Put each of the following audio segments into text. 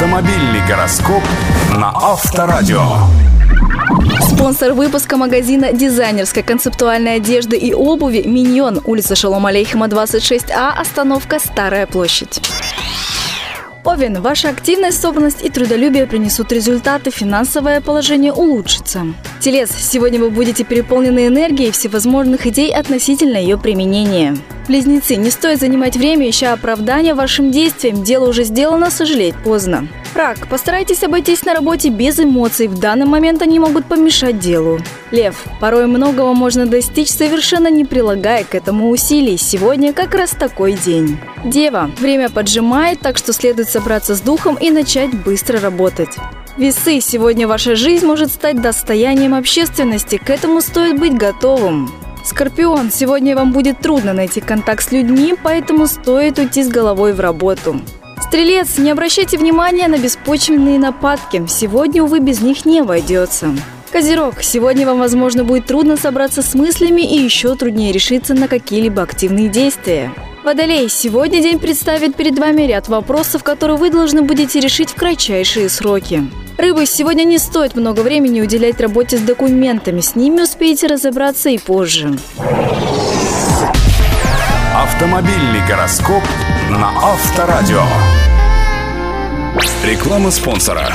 Автомобильный гороскоп на Авторадио. Спонсор выпуска магазина дизайнерской концептуальной одежды и обуви «Миньон», улица Шалом Алейхима, 26А, остановка «Старая площадь». Овен, ваша активность, собранность и трудолюбие принесут результаты, финансовое положение улучшится. Телес, сегодня вы будете переполнены энергией всевозможных идей относительно ее применения. Близнецы, не стоит занимать время, ища оправдания вашим действиям, дело уже сделано, сожалеть поздно. Рак, постарайтесь обойтись на работе без эмоций, в данный момент они могут помешать делу. Лев, порой многого можно достичь, совершенно не прилагая к этому усилий. Сегодня как раз такой день. Дева, время поджимает, так что следует собраться с духом и начать быстро работать. Весы, сегодня ваша жизнь может стать достоянием общественности, к этому стоит быть готовым. Скорпион, сегодня вам будет трудно найти контакт с людьми, поэтому стоит уйти с головой в работу. Стрелец, не обращайте внимания на беспочвенные нападки. Сегодня, увы, без них не обойдется. Козерог, сегодня вам, возможно, будет трудно собраться с мыслями и еще труднее решиться на какие-либо активные действия. Водолей, сегодня день представит перед вами ряд вопросов, которые вы должны будете решить в кратчайшие сроки. Рыбы, сегодня не стоит много времени уделять работе с документами, с ними успеете разобраться и позже. Автомобильный гороскоп на Авторадио. Реклама спонсора.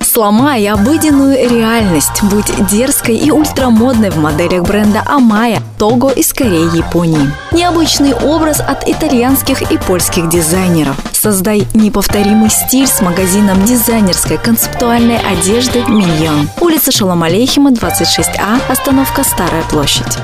Сломай обыденную реальность. Будь дерзкой и ультрамодной в моделях бренда Амая, Того из Кореи, Японии. Необычный образ от итальянских и польских дизайнеров. Создай неповторимый стиль с магазином дизайнерской концептуальной одежды «Миньон». Улица Шалом Алейхима, 26А, остановка Старая площадь.